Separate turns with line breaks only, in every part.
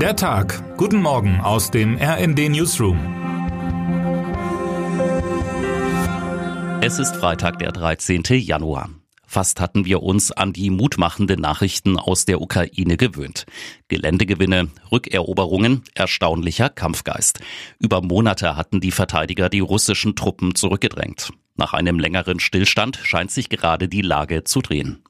Der Tag. Guten Morgen aus dem RND Newsroom.
Es ist Freitag, der 13. Januar. Fast hatten wir uns an die mutmachenden Nachrichten aus der Ukraine gewöhnt. Geländegewinne, Rückeroberungen, erstaunlicher Kampfgeist. Über Monate hatten die Verteidiger die russischen Truppen zurückgedrängt. Nach einem längeren Stillstand scheint sich gerade die Lage zu drehen.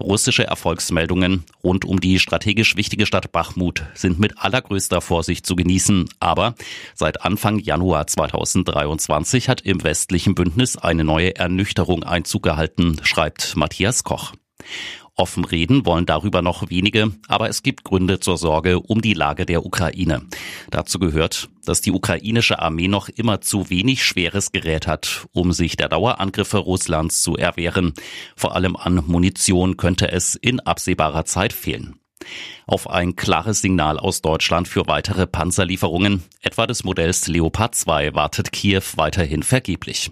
Russische Erfolgsmeldungen rund um die strategisch wichtige Stadt Bachmut sind mit allergrößter Vorsicht zu genießen. Aber seit Anfang Januar 2023 hat im westlichen Bündnis eine neue Ernüchterung Einzug gehalten, schreibt Matthias Koch. Offen reden wollen darüber noch wenige, aber es gibt Gründe zur Sorge um die Lage der Ukraine. Dazu gehört, dass die ukrainische Armee noch immer zu wenig schweres Gerät hat, um sich der Dauerangriffe Russlands zu erwehren. Vor allem an Munition könnte es in absehbarer Zeit fehlen. Auf ein klares Signal aus Deutschland für weitere Panzerlieferungen, etwa des Modells Leopard 2, wartet Kiew weiterhin vergeblich.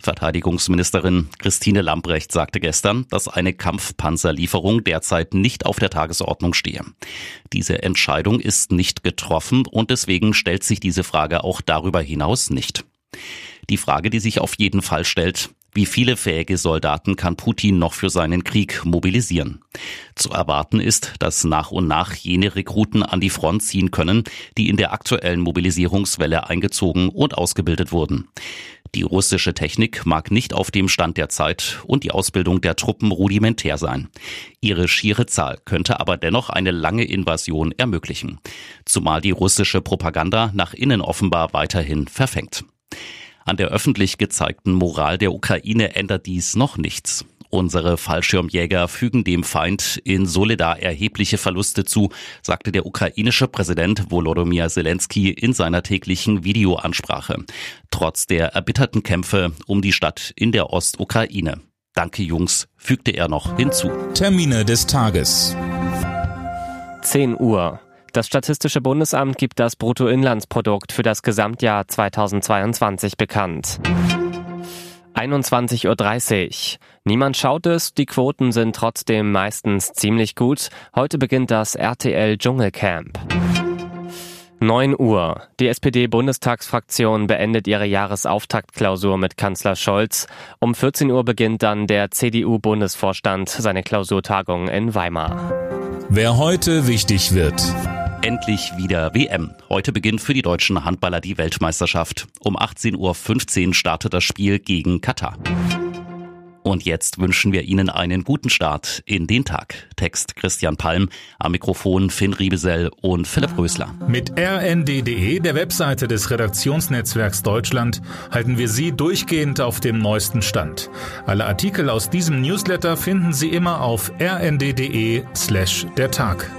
Verteidigungsministerin Christine Lambrecht sagte gestern, dass eine Kampfpanzerlieferung derzeit nicht auf der Tagesordnung stehe. Diese Entscheidung ist nicht getroffen und deswegen stellt sich diese Frage auch darüber hinaus nicht. Die Frage, die sich auf jeden Fall stellt, wie viele fähige Soldaten kann Putin noch für seinen Krieg mobilisieren? Zu erwarten ist, dass nach und nach jene Rekruten an die Front ziehen können, die in der aktuellen Mobilisierungswelle eingezogen und ausgebildet wurden. Die russische Technik mag nicht auf dem Stand der Zeit und die Ausbildung der Truppen rudimentär sein. Ihre schiere Zahl könnte aber dennoch eine lange Invasion ermöglichen. Zumal die russische Propaganda nach innen offenbar weiterhin verfängt. An der öffentlich gezeigten Moral der Ukraine ändert dies noch nichts. Unsere Fallschirmjäger fügen dem Feind in Solidar erhebliche Verluste zu, sagte der ukrainische Präsident Volodymyr Zelensky in seiner täglichen Videoansprache. Trotz der erbitterten Kämpfe um die Stadt in der Ostukraine. Danke Jungs, fügte er noch hinzu.
Termine des Tages.
10 Uhr. Das Statistische Bundesamt gibt das Bruttoinlandsprodukt für das Gesamtjahr 2022 bekannt. 21.30 Uhr. Niemand schaut es, die Quoten sind trotzdem meistens ziemlich gut. Heute beginnt das RTL Dschungelcamp. 9 Uhr. Die SPD-Bundestagsfraktion beendet ihre Jahresauftaktklausur mit Kanzler Scholz. Um 14 Uhr beginnt dann der CDU-Bundesvorstand seine Klausurtagung in Weimar.
Wer heute wichtig wird.
Endlich wieder WM. Heute beginnt für die deutschen Handballer die Weltmeisterschaft. Um 18.15 Uhr startet das Spiel gegen Katar. Und jetzt wünschen wir Ihnen einen guten Start in den Tag. Text Christian Palm, am Mikrofon Finn Riebesell und Philipp Rösler.
Mit rnd.de, der Webseite des Redaktionsnetzwerks Deutschland, halten wir Sie durchgehend auf dem neuesten Stand. Alle Artikel aus diesem Newsletter finden Sie immer auf rnd.de slash der Tag.